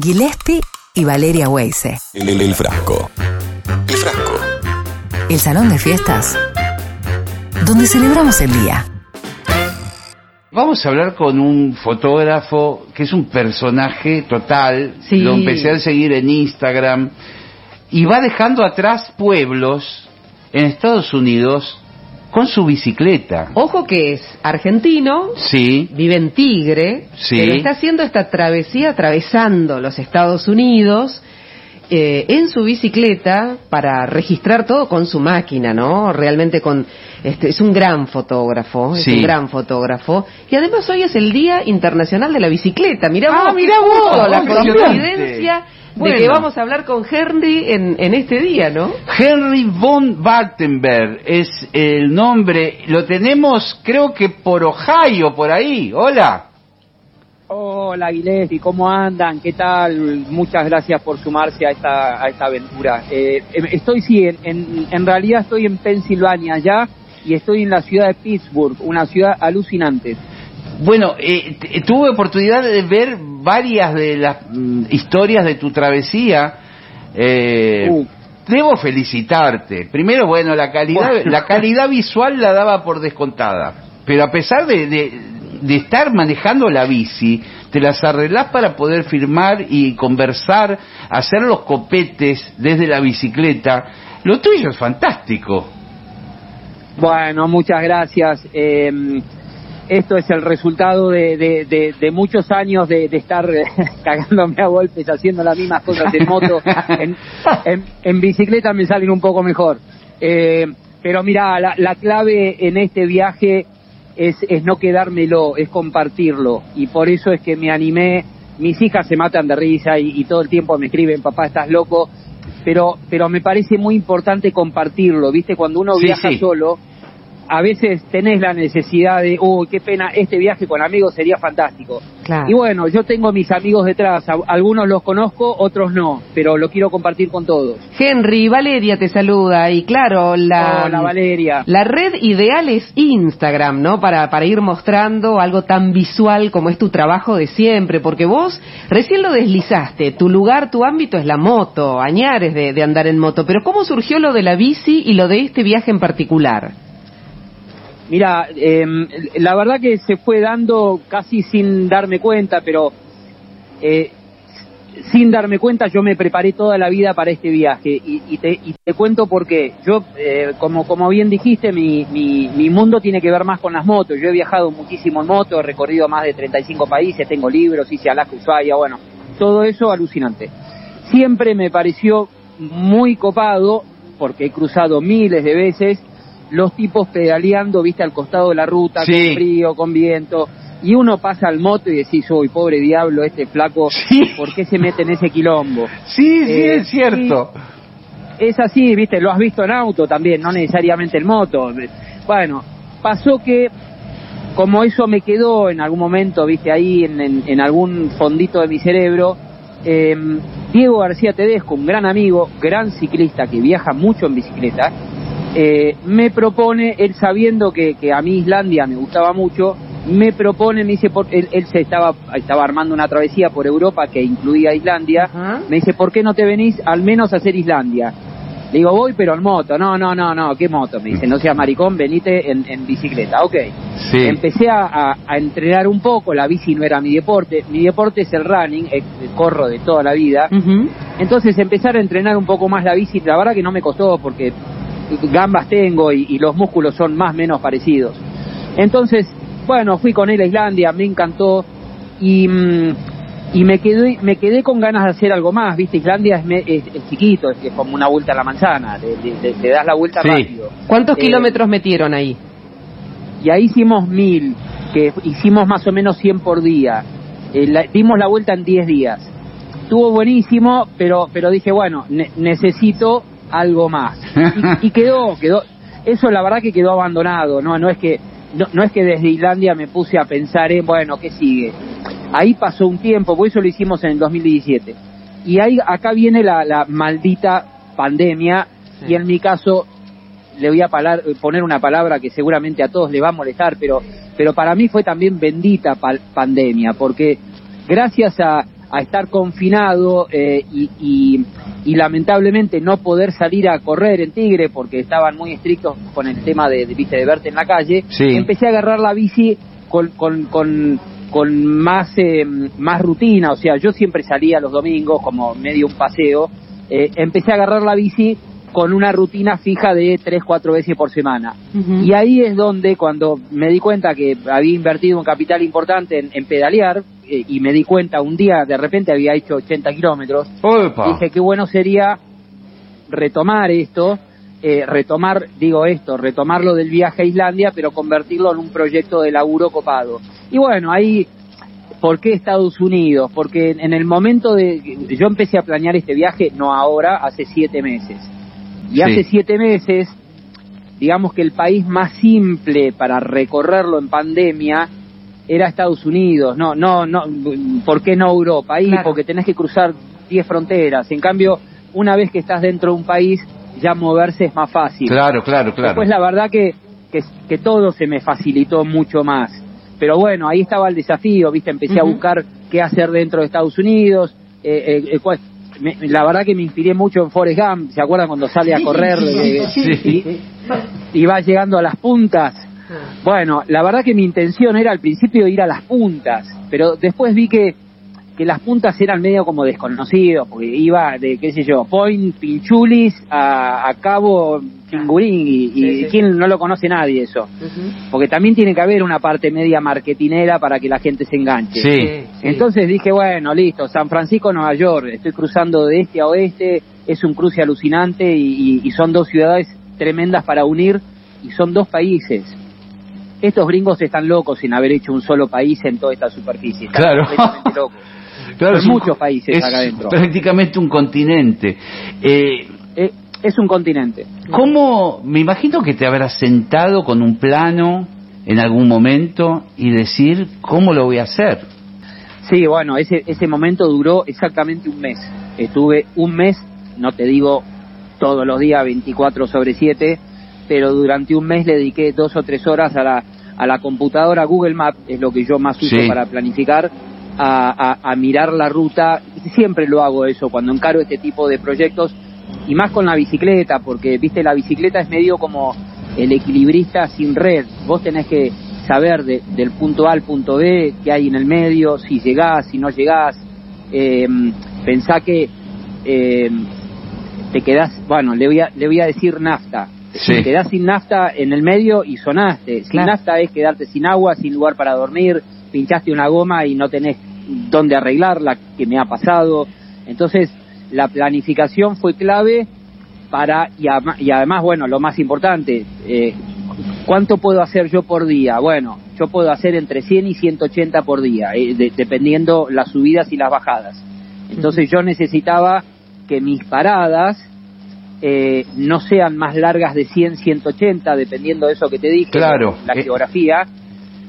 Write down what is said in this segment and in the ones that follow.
Gillespie y Valeria Weise. El, el- el frasco. El frasco. El salón de fiestas donde celebramos el día. Vamos a hablar con un fotógrafo que es un personaje total. Sí. Lo empecé a seguir en Instagram. Y va dejando atrás pueblos en Estados Unidos con su bicicleta. Ojo que es argentino, Sí, vive en Tigre, Sí. pero está haciendo esta travesía atravesando los Estados Unidos eh, en su bicicleta para registrar todo con su máquina, ¿no? Realmente con este es un gran fotógrafo, es Sí. un gran fotógrafo y además hoy es el Día Internacional de la Bicicleta. Mirá Ah, vos, mirá vos, la coincidencia Bueno. de que vamos a hablar con Henry en, en este día, ¿no? Henry von Bartenberg es el nombre. Lo tenemos, creo que por Ohio, por ahí. Hola. Hola Gillespie, ¿cómo andan? ¿Qué tal? Muchas gracias por sumarse a esta, a esta aventura. Eh, em, estoy, sí, en, en, en realidad estoy en Pensilvania ya y estoy en la ciudad de Pittsburgh, una ciudad alucinante. Bueno, eh, t- tuve oportunidad de ver varias de las mm, historias de tu travesía. Eh, Uh. Debo felicitarte. Primero, bueno, la calidad, Bueno. la calidad visual la daba por descontada. Pero a pesar de, de, de estar manejando la bici, te las arreglás para poder firmar y conversar, hacer los copetes desde la bicicleta. Lo tuyo es fantástico. Bueno, muchas gracias. Eh, esto es el resultado de, de, de- de muchos años de, de estar eh, cagándome a golpes haciendo las mismas cosas en moto. En, en- en bicicleta me salen un poco mejor. Eh, pero mira, la, la clave en este viaje es, es no quedármelo, es compartirlo. Y por eso es que me animé. Mis hijas se matan de risa y, y todo el tiempo me escriben, papá, estás loco. Pero, pero me parece muy importante compartirlo, ¿viste? Cuando uno Sí, viaja sí. solo, a veces tenés la necesidad de, uy, qué pena, este viaje con amigos sería fantástico. Claro. Y bueno, yo tengo mis amigos detrás, algunos los conozco, otros no, pero lo quiero compartir con todos. Henry, Valeria te saluda y claro, la, Hola Valeria. la red ideal es Instagram, ¿no? Para, para ir mostrando algo tan visual como es tu trabajo de siempre, porque vos recién lo deslizaste, tu lugar, tu ámbito es la moto, añares de, de andar en moto, pero ¿cómo surgió lo de la bici y lo de este viaje en particular? Mira, eh, la verdad que se fue dando casi sin darme cuenta, pero eh, sin darme cuenta yo me preparé toda la vida para este viaje y, y te, y te cuento por qué. Yo, eh, como, como bien dijiste, mi, mi, mi mundo tiene que ver más con las motos. Yo he viajado muchísimo en moto, he recorrido más de 35 países, tengo libros, hice Alaska, Ushuaia, bueno, todo eso alucinante. Siempre me pareció muy copado, porque he cruzado miles de veces, los tipos pedaleando, viste, al costado de la ruta, Sí. con frío, con viento, y uno pasa al moto y decís, uy, pobre diablo, este flaco, Sí. ¿por qué se mete en ese quilombo? Sí, sí, Eh, es cierto. Es así, viste, lo has visto en auto también, no necesariamente en moto. Bueno, pasó que como eso me quedó en algún momento, viste, ahí en, en- en algún fondito de mi cerebro, eh, Diego García Tedesco, un gran amigo, gran ciclista que viaja mucho en bicicleta, eh, me propone, él sabiendo que, que a mí Islandia me gustaba mucho, me propone, me dice, por, él, él se estaba, estaba armando una travesía por Europa que incluía Islandia, me dice, ¿por qué no te venís al menos a hacer Islandia? Le digo, voy pero en moto, no, no, no, no, ¿qué moto? Me dice, no seas maricón, venite en, en bicicleta, ok. Sí. Empecé a, entrenar un poco, la bici no era mi deporte, mi deporte es el running, eh, corro de toda la vida, entonces empezar a entrenar un poco más la bici, la verdad que no me costó porque gambas tengo y, y los músculos son más o menos parecidos. Entonces, bueno, fui con él a Islandia, me encantó y, mm, y me quedé me quedé con ganas de hacer algo más, ¿viste? Islandia es, me- es- es chiquito, es, es como una vuelta a la manzana, le das la vuelta Sí. rápido. ¿Cuántos Eh, kilómetros metieron ahí? y ahí hicimos mil, que hicimos más o menos 100 por día. Eh, la- dimos la vuelta en 10 días. Estuvo buenísimo, pero, pero dije, bueno, ne- necesito algo más. Y, y quedó, quedó, eso la verdad que quedó abandonado, no, no es que, no, no es que desde Islandia me puse a pensar en, bueno, ¿qué sigue? Ahí pasó un tiempo, por eso lo hicimos en el 2017. Y ahí, acá viene la, la maldita pandemia, y en mi caso le voy a palar- poner una palabra que seguramente a todos le va a molestar, pero, pero para mí fue también bendita pandemia, porque gracias a, a estar confinado eh, y, y, y lamentablemente no poder salir a correr en Tigre porque estaban muy estrictos con el tema de, de, ¿viste, de verte en la calle, Sí. empecé a agarrar la bici con, con, con, con más, eh, más rutina, o sea, yo siempre salía los domingos como medio un paseo, eh, empecé a agarrar la bici con una rutina fija de tres, cuatro veces por semana. Y ahí es donde, cuando me di cuenta que había invertido un capital importante en, en pedalear, eh, y me di cuenta un día, de repente había hecho 80 kilómetros, dije qué bueno sería retomar esto, eh, retomar, digo esto, retomarlo del viaje a Islandia, pero convertirlo en un proyecto de laburo copado. Y bueno, ahí, ¿por qué Estados Unidos? Porque en el momento de, yo empecé a planear este viaje, no ahora, hace siete meses. Y Sí. hace siete meses, digamos que el país más simple para recorrerlo en pandemia era Estados Unidos, no, no, no, ¿por qué no Europa? Ahí Claro. porque tenés que cruzar 10 fronteras. En cambio, una vez que estás dentro de un país, ya moverse es más fácil. Claro, claro, claro. Después la verdad que, que, que todo se me facilitó mucho más. Pero bueno, ahí estaba el desafío, ¿viste? Empecé a buscar qué hacer dentro de Estados Unidos. eh, eh, eh, cuál- me- la verdad que me inspiré mucho en Forrest Gump, ¿se acuerdan cuando sale a correr Sí. y, y va llegando a las puntas? Bueno, la verdad que mi intención era al principio ir a las puntas, pero después vi que, que las puntas eran medio como desconocidos, porque iba de, qué sé yo, Point Pinchulis a, a Cabo Chingurín, y, y Sí, sí. quién no lo conoce nadie eso. Porque también tiene que haber una parte media marketinera para que la gente se enganche. Sí. Sí. Entonces dije, bueno, listo, San Francisco, Nueva York, estoy cruzando de este a oeste, es un cruce alucinante y, y- y son dos ciudades tremendas para unir y son dos países. Estos gringos están locos sin haber hecho un solo país en toda esta superficie. Están Claro. completamente locos. Claro, Son es un- muchos países es acá adentro. prácticamente un continente. Eh, Eh, es un continente. ¿Cómo? Me imagino que te habrás sentado con un plano en algún momento y decir cómo lo voy a hacer. Sí, bueno, ese, ese momento duró exactamente un mes. Estuve un mes, no te digo todos los días 24 sobre 7, pero durante un mes le dediqué dos o tres horas a la, a la computadora Google Maps, es lo que yo más uso Sí. para planificar, a, a- a mirar la ruta. Siempre lo hago eso cuando encaro este tipo de proyectos y más con la bicicleta, porque viste, la bicicleta es medio como el equilibrista sin red. Vos tenés que saber de- del punto A al punto B qué hay en el medio, si llegás, si no llegás. Eh, pensá que eh, te quedás, bueno, le voy a, le voy a decir nafta. Sí. Te quedás sin nafta en el medio y sonaste. Sin Claro. nafta es quedarte sin agua, sin lugar para dormir, pinchaste una goma y no tenés dónde arreglarla, que me ha pasado. Entonces, la planificación fue clave para, y, ama- y además, bueno, lo más importante, eh, ¿cuánto puedo hacer yo por día? Bueno, yo puedo hacer entre 100 y 180 por día, eh, de- dependiendo las subidas y las bajadas. Entonces yo necesitaba que mis paradas eh, no sean más largas de 100, 180, dependiendo de eso que te dije, Claro. la Eh. geografía,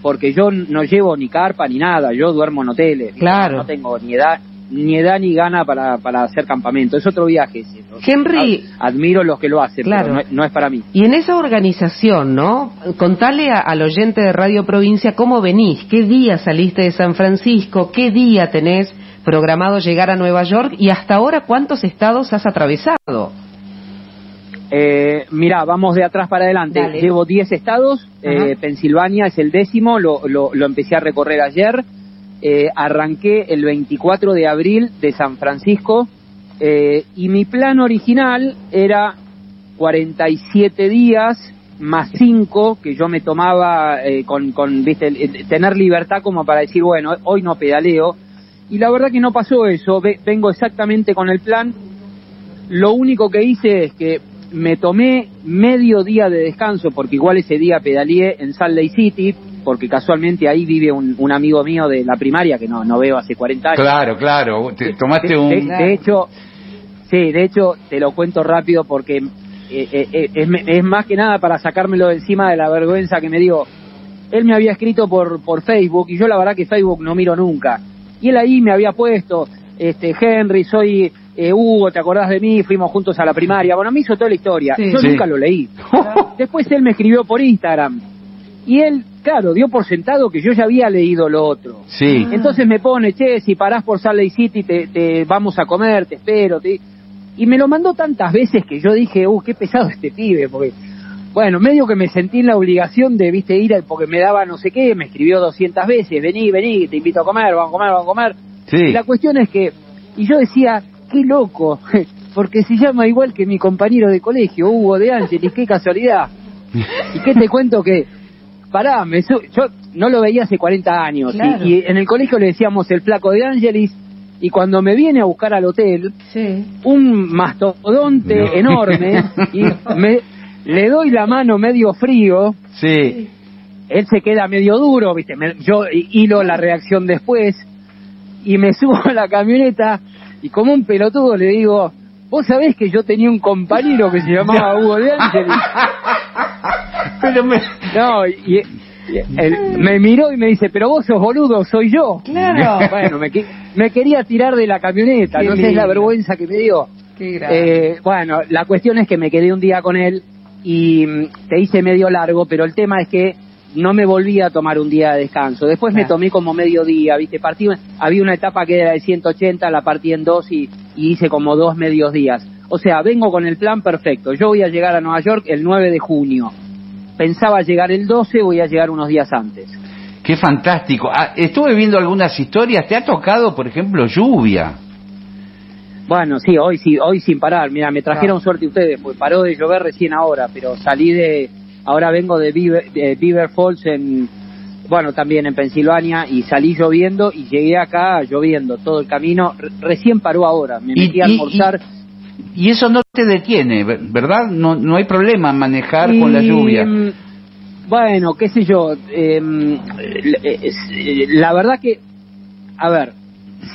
porque yo no llevo ni carpa ni nada, yo duermo en hoteles. Claro. no tengo ni edad ni edad ni gana para, para hacer campamento, es otro viaje. ese, ¿no? Henry. Ad- admiro los que lo hacen, Claro. pero no, es- no es para mí. Y en esa organización, ¿no? Contale a- al oyente de Radio Provincia cómo venís, qué día saliste de San Francisco, qué día tenés programado llegar a Nueva York y hasta ahora cuántos estados has atravesado. Eh, mira, vamos de atrás para adelante. Dale. Llevo 10 estados, eh. Pensilvania es el décimo, lo, lo, lo empecé a recorrer ayer. Eh, arranqué el 24 de abril de San Francisco eh, y mi plan original era 47 días más 5 que yo me tomaba eh, con, con viste, tener libertad como para decir, bueno, hoy no pedaleo. Y la verdad que no pasó eso, Ve- vengo exactamente con el plan. Lo único que hice es que me tomé medio día de descanso, porque igual ese día pedaleé en Salt Lake City, porque casualmente ahí vive un, un amigo mío de la primaria que no, no veo hace 40 años. Claro, claro. Te tomaste De, un. de- de hecho, sí, de hecho te lo cuento rápido porque eh, eh, eh, es, más que nada para sacármelo de encima de la vergüenza que me dio. Él me había escrito por, por Facebook y yo la verdad que Facebook no miro nunca. Y él ahí me había puesto, este Henry, soy eh, Hugo, ¿te acordás de mí? Fuimos juntos a la primaria. Bueno, me hizo toda la historia. Sí. Yo Sí. nunca lo leí. Después él me escribió por Instagram. Y él claro, dio por sentado que yo ya había leído lo otro. Sí. Entonces me pone, che, si parás por Salt Lake City, te, te vamos a comer, te espero. Te... Y me lo mandó tantas veces que yo dije, uh, qué pesado este pibe, porque, bueno, medio que me sentí en la obligación de, viste, ir, porque me daba no sé qué, me escribió 200 veces, vení, vení, te invito a comer, vamos a comer, vamos a comer. Sí. Y la cuestión es que, y yo decía, qué loco, porque se llama igual que mi compañero de colegio, Hugo de Ángeles, qué casualidad. ¿Y qué te cuento que, pará, me su- yo no lo veía hace 40 años, y- Claro. y, en el colegio le decíamos el flaco de Ángeles, y cuando me viene a buscar al hotel, Sí. un mastodonte No. enorme, y me, le doy la mano medio frío, Sí. él se queda medio duro, viste, me- yo hi- hilo la reacción después y me subo a la camioneta y como un pelotudo le digo, vos sabés que yo tenía un compañero que se llamaba Hugo de Ángeles. Pero me... No, y, y él me miró y me dice, pero vos sos boludo, soy yo. Claro. Bueno, me, me quería tirar de la camioneta, Qué no sé la vergüenza que me dio. Qué. Eh, bueno, la cuestión es que me quedé un día con él y mm, te hice medio largo, pero el tema es que no me volví a tomar un día de descanso. Después me tomé como medio día, ¿viste? Partí, había una etapa que era de 180, la partí en dos y, y hice como dos medios días. O sea, vengo con el plan perfecto. Yo voy a llegar a Nueva York el 9 de junio. Pensaba llegar el 12, voy a llegar unos días antes. Qué fantástico. Ah, estuve viendo algunas historias. ¿Te ha tocado, por ejemplo, lluvia? Bueno, sí, hoy sí, hoy sin parar. Mira, me trajeron suerte ustedes, pues paró de llover recién ahora, pero salí de, ahora vengo de Beaver, de Beaver Falls en, bueno, también en Pensilvania y salí lloviendo y llegué acá lloviendo todo el camino. Re- recién paró ahora, me Y- metí a almorzar. Y eso no te detiene, ver- ¿verdad? No, no hay problema en manejar con la lluvia. Bueno, qué sé yo. em, eh, eh, la verdad que, a ver,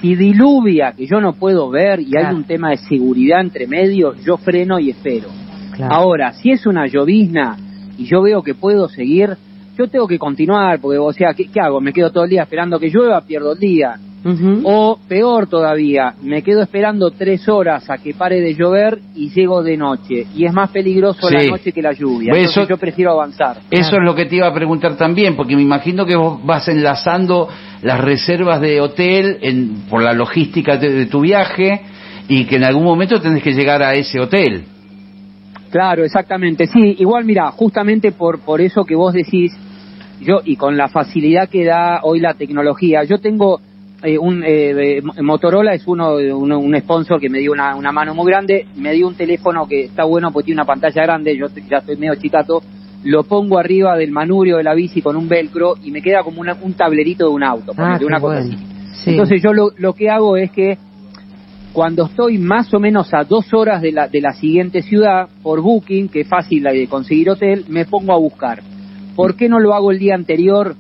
si diluvia, que yo no puedo ver y hay un tema de seguridad entre medio, yo freno y espero. Claro. Ahora, si es una llovizna y yo veo que puedo seguir, yo tengo que continuar, porque, o sea, ¿qué, qué hago? ¿Me quedo todo el día esperando que llueva? Pierdo el día. O peor todavía, me quedo esperando tres horas a que pare de llover y llego de noche. Y es más peligroso Sí. la noche que la lluvia. Eso- Entonces yo prefiero avanzar. Eso es lo que te iba a preguntar también, porque me imagino que vos vas enlazando las reservas de hotel en, por la logística de, de tu viaje y que en algún momento tenés que llegar a ese hotel. Claro, exactamente. Sí, igual mira, justamente por, por eso que vos decís, yo y con la facilidad que da hoy la tecnología, yo tengo eh, un eh, eh, Motorola es uno, uno- un sponsor que me dio una, una mano muy grande, me dio un teléfono que está bueno porque tiene una pantalla grande, yo ya estoy medio chicato, lo pongo arriba del manubrio de la bici con un velcro y me queda como una- un tablerito de un auto, Ah, qué una cosa bueno. así. Sí. Entonces yo lo, lo que hago es que cuando estoy más o menos a dos horas de la, de la siguiente ciudad, por Booking, que es fácil de conseguir hotel, me pongo a buscar. ¿Por qué no lo hago el día anterior?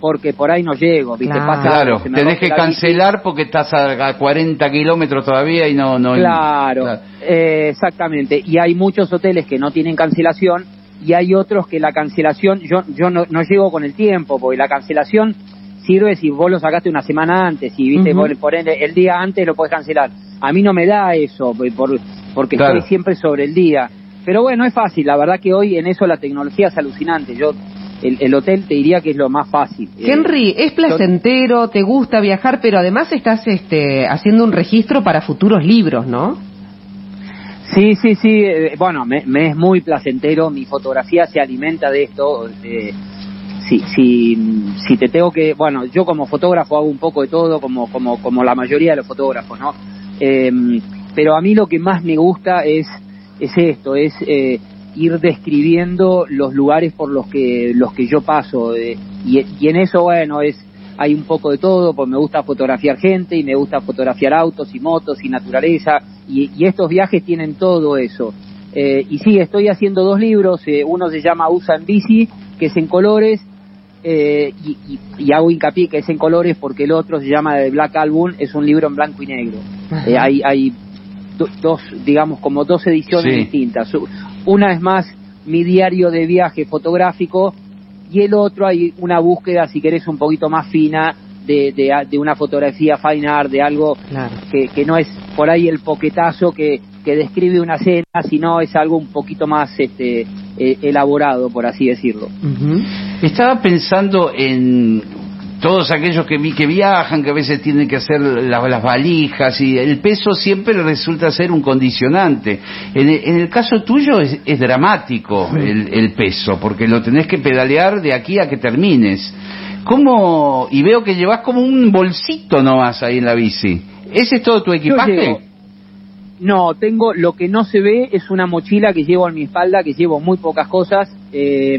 Porque por ahí no llego, ¿viste? Claro. Pasa Claro, se me tenés rompe que la bici. cancelar porque estás a, a 40 kilómetros todavía y no... no Claro, eh, exactamente. Y hay muchos hoteles que no tienen cancelación y hay otros que la cancelación, yo, yo no, no llego con el tiempo, porque la cancelación sirve si vos lo sacaste una semana antes y viste, Ujú. por, por ende, el día antes lo puedes cancelar. A mí no me da eso, por, por- porque Claro. estoy siempre sobre el día. Pero bueno, es fácil, la verdad que hoy en eso la tecnología es alucinante. Yo, el, el hotel te diría que es lo más fácil. Eh, Henry, es placentero, te gusta viajar, pero además estás este, haciendo un registro para futuros libros, ¿no? Sí, sí, sí. eh, bueno, me, me es muy placentero. Mi fotografía se alimenta de esto. eh, si, si, si te tengo que, bueno, yo como fotógrafo hago un poco de todo, como, como, como la mayoría de los fotógrafos, ¿no? Eh, pero a mí lo que más me gusta es, es esto, es eh, ir describiendo los lugares por los que, los que yo paso. eh, y, en eso, bueno, es, hay un poco de todo, pues me gusta fotografiar gente y me gusta fotografiar autos y motos y naturaleza, y, y estos viajes tienen todo eso. Eh, y sí, estoy haciendo dos libros, eh, uno se llama Usa en bici, que es en colores, eh, y, y- y hago hincapié que es en colores porque el otro se llama The Black Album, es un libro en blanco y negro. Eh, hay hay do- dos, digamos, como dos ediciones Sí. distintas. Una es más mi diario de viaje fotográfico y el otro hay una búsqueda, si querés, un poquito más fina de, de, de una fotografía fine art, de algo Claro. que, que no es por ahí el poquetazo que, que describe una cena, sino es algo un poquito más este, eh, elaborado, por así decirlo. Estaba pensando en todos aquellos que, vi- que viajan, que a veces tienen que hacer la- las valijas y el peso siempre resulta ser un condicionante. En el, en el caso tuyo es, es dramático el, el peso, porque lo tenés que pedalear de aquí a que termines. ¿Cómo? Y veo que llevas como un bolsito nomás ahí en la bici. ¿Ese es todo tu equipaje? No, tengo lo que no se ve es una mochila que llevo en mi espalda, que llevo muy pocas cosas. Eh,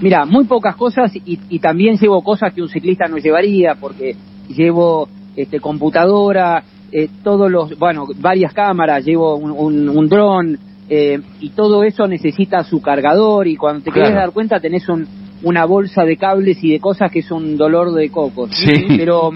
mira, muy pocas cosas y, y también llevo cosas que un ciclista no llevaría, porque llevo este, computadora, eh, todos los, bueno, varias cámaras, llevo un, un, un dron eh, y todo eso necesita su cargador y cuando te querés Claro. dar cuenta tenés un, una bolsa de cables y de cosas que es un dolor de cocos. Sí. Pero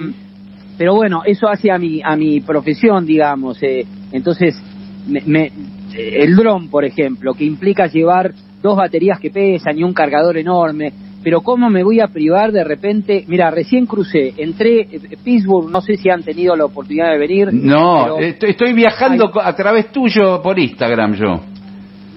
pero bueno, eso hace a mi, a mi profesión, digamos. eh, entonces, me, me- eh, el dron, por ejemplo, que implica llevar dos baterías que pesan y un cargador enorme. Pero ¿cómo me voy a privar de repente? Mira, recién crucé, entré, eh, Pittsburgh, no sé si han tenido la oportunidad de venir. No, pero- estoy, estoy viajando Ay. co- a través tuyo por Instagram yo.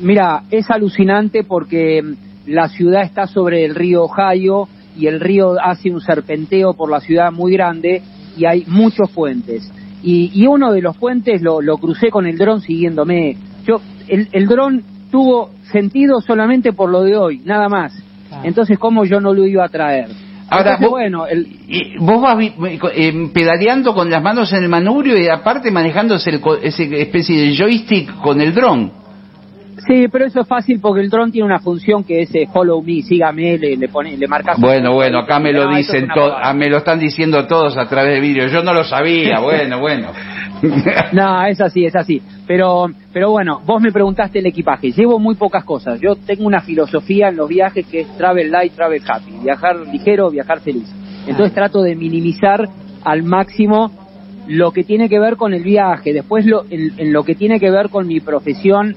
Mira, es alucinante porque mm, la ciudad está sobre el río Ohio y el río hace un serpenteo por la ciudad muy grande y hay muchos puentes. Y, y uno de los puentes lo, lo crucé con el dron siguiéndome. Yo, el, el dron tuvo sentido solamente por lo de hoy, nada más. Entonces, ¿cómo yo no lo iba a traer? Ahora, Entonces, vos- bueno, el, Y vos vas eh, pedaleando con las manos en el manubrio y aparte manejando ese, co- ese especie de joystick con el dron. Sí, pero eso es fácil porque el dron tiene una función que es eh, follow me, sígame, le, le, pone, le marcas. Bueno, bueno, acá me lo Ah, dicen pavada. me lo están diciendo todos a través de vídeos. Yo no lo sabía, bueno, bueno. No, es así, es así. Pero, pero bueno, vos me preguntaste el equipaje. Llevo muy pocas cosas. Yo tengo una filosofía en los viajes que es travel light, travel happy. Viajar ligero, viajar feliz. Entonces trato de minimizar al máximo lo que tiene que ver con el viaje. Después lo, en, en lo que tiene que ver con mi profesión.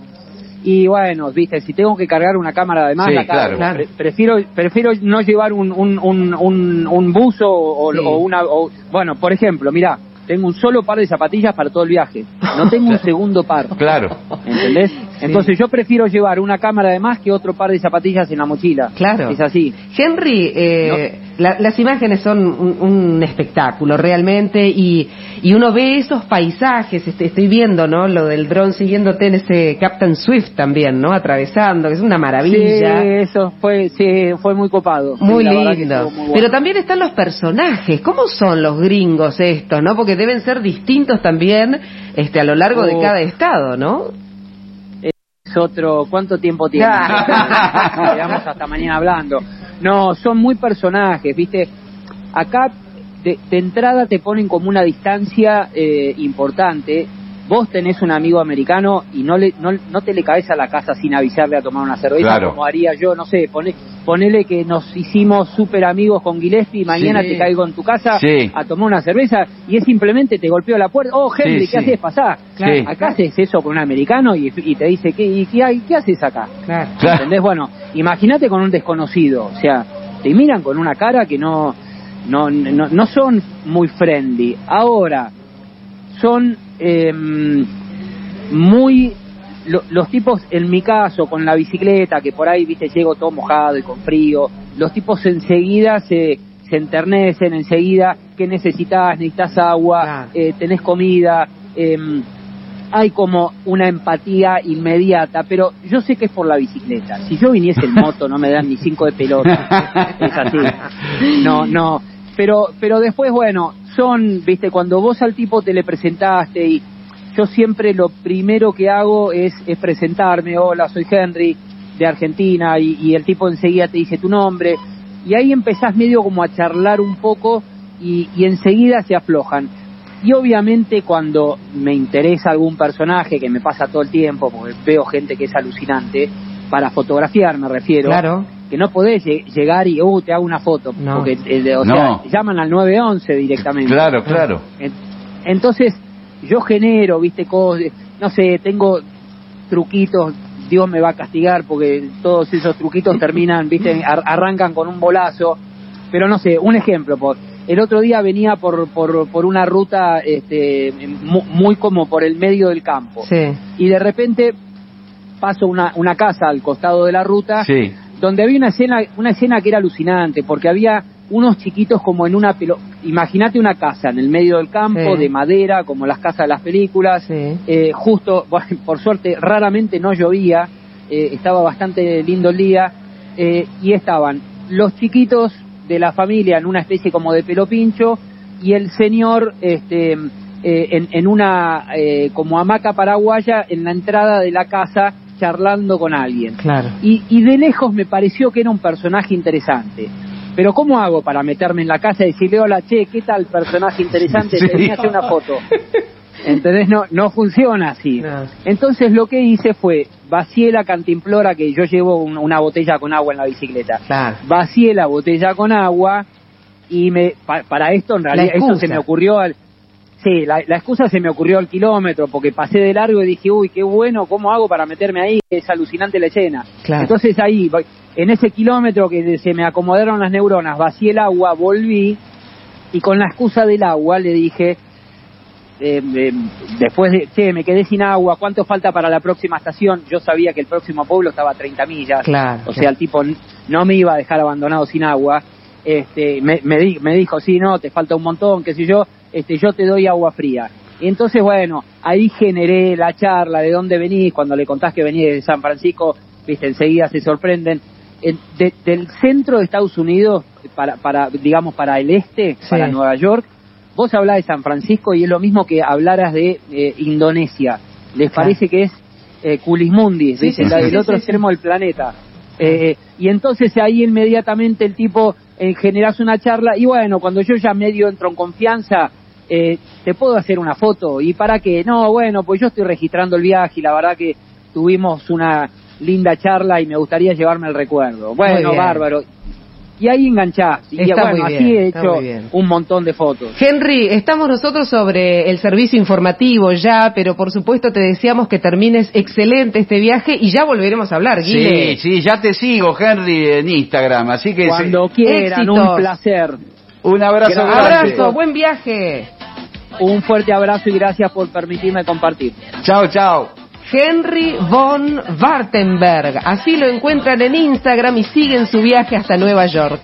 Y bueno, viste, si tengo que cargar una cámara además, Sí, la cargo. claro. Pre- prefiero, prefiero no llevar un, un, un, un, un buzo o, Sí. o una... o- bueno, por ejemplo, mira, tengo un solo par de zapatillas para todo el viaje. No tengo un segundo par. Claro. ¿Entendés? Entonces yo prefiero llevar una cámara de más que otro par de zapatillas en la mochila. Claro. Es así. Henry, eh, la- las imágenes son un, un espectáculo realmente y, y uno ve esos paisajes, este, estoy viendo, ¿no? Lo del dron siguiéndote en ese Captain Swift también, ¿no? Atravesando, que es una maravilla. Sí, eso fue, sí, fue muy copado. Muy lindo. estuvo muy bueno. Pero también están los personajes. ¿Cómo son los gringos estos, no? Porque deben ser distintos también este, a lo largo de Oh. cada estado, ¿no? Otro, ¿cuánto tiempo tiene? Quedamos hasta mañana hablando. No, son muy personajes, ¿viste? Acá de, de entrada te ponen como una distancia eh, importante. Vos tenés un amigo americano y no le no, no te le caes a la casa sin avisarle a tomar una cerveza Claro. como haría yo, no sé, pone, ponele que nos hicimos súper amigos con Gillespie y mañana Sí. te caigo en tu casa Sí. a tomar una cerveza y es simplemente te golpeo la puerta, oh Henry, Sí, ¿qué sí. haces? Pasá. Sí. Acá haces eso con un americano y, y te dice, ¿qué, y qué, hay- qué haces acá? Claro. Claro. ¿Entendés? Bueno, imagínate con un desconocido, o sea, te miran con una cara que no, no, no, no son muy friendly. Ahora, son em, muy lo- los tipos, en mi caso, con la bicicleta, que por ahí, viste, llego todo mojado y con frío, los tipos enseguida se, se enternecen, enseguida, ¿qué necesitas? ¿Necesitas agua? Eh, ¿Tenés comida? Em, hay como una empatía inmediata, pero yo sé que es por la bicicleta. Si yo viniese en moto no me dan ni cinco de pelota. Es así. No, no. Pero, pero después, bueno, son, viste, cuando vos al tipo te le presentaste y yo siempre lo primero que hago es, es presentarme, hola, soy Henry de Argentina y, y el tipo enseguida te dice tu nombre y ahí empezás medio como a charlar un poco y, y enseguida se aflojan. Y obviamente cuando me interesa algún personaje, que me pasa todo el tiempo, porque veo gente que es alucinante, para fotografiar me refiero, Claro. Que no podés lle- llegar y, uh, te hago una foto, No. porque eh, o No. sea, llaman al 911 directamente. Claro, claro. En- Entonces, yo genero, viste, cosas, no sé, tengo truquitos, Dios me va a castigar porque todos esos truquitos terminan, viste, ar- arrancan con un bolazo, pero no sé, un ejemplo, por, el otro día venía por, por, por una ruta este, mu- muy como por el medio del campo Sí. y de repente paso una, una casa al costado de la ruta Sí. Donde había una escena, una escena que era alucinante, porque había unos chiquitos como en una pelo, imagínate una casa en el medio del campo, Sí. de madera, como las casas de las películas, Sí. eh, justo, por suerte, raramente no llovía, eh, estaba bastante lindo el día, eh, y estaban los chiquitos de la familia en una especie como de pelo pincho, y el señor este, eh, en, en una eh, como hamaca paraguaya en la entrada de la casa charlando con alguien. Claro. Y, y de lejos me pareció que era un personaje interesante. Pero ¿cómo hago para meterme en la casa y decirle, hola, che, ¿qué tal personaje interesante? Sí. Te venía a hacer una foto. ¿Entendés? No, no funciona así. No. Entonces lo que hice fue, vacié la cantimplora, que yo llevo un- una botella con agua en la bicicleta. Claro. Vacié la botella con agua y me pa- para esto en realidad eso se me ocurrió al... Sí, la, la excusa se me ocurrió al kilómetro, porque pasé de largo y dije, uy, qué bueno, ¿cómo hago para meterme ahí? Es alucinante la escena. Claro. Entonces ahí, en ese kilómetro que se me acomodaron las neuronas, vacié el agua, volví y con la excusa del agua le dije, eh, eh, después de, che, me quedé sin agua, ¿cuánto falta para la próxima estación? Yo sabía que el próximo pueblo estaba a 30 millas, Claro, o sea, el tipo no me iba a dejar abandonado sin agua. Este, me, me, di- me dijo, sí, no, te falta un montón, qué sé yo, este, yo te doy agua fría. Y entonces, bueno, ahí generé la charla de dónde venís, cuando le contás que venís de San Francisco, viste, enseguida se sorprenden. En- de- del centro de Estados Unidos, para, para, digamos, para el este, Sí. para Nueva York, vos hablás de San Francisco y es lo mismo que hablaras de eh, Indonesia. Les Claro. parece que es eh, Culismundi, Sí, sí, sí, otro extremo del planeta. Eh, y entonces ahí inmediatamente el tipo eh, generas una charla y bueno, cuando yo ya medio entro en confianza, eh, te puedo hacer una foto. ¿Y para qué? No, bueno, pues yo estoy registrando el viaje y la verdad que tuvimos una linda charla y me gustaría llevarme el recuerdo. Bueno, bárbaro. Y ahí enganchás. Y Está bueno, muy así bien, he está hecho un montón de fotos. Henry, estamos nosotros sobre el servicio informativo ya, pero por supuesto te deseamos que termines excelente este viaje y ya volveremos a hablar, Guile. Sí, sí, ya te sigo, Henry, en Instagram. Así que Cuando sí, quieran, Éxitos. un placer. un abrazo Gran grande. Abrazo, buen viaje. Un fuerte abrazo y gracias por permitirme compartir. Chao, chao. Henry von Wartenberg. Así lo encuentran en Instagram y siguen su viaje hasta Nueva York.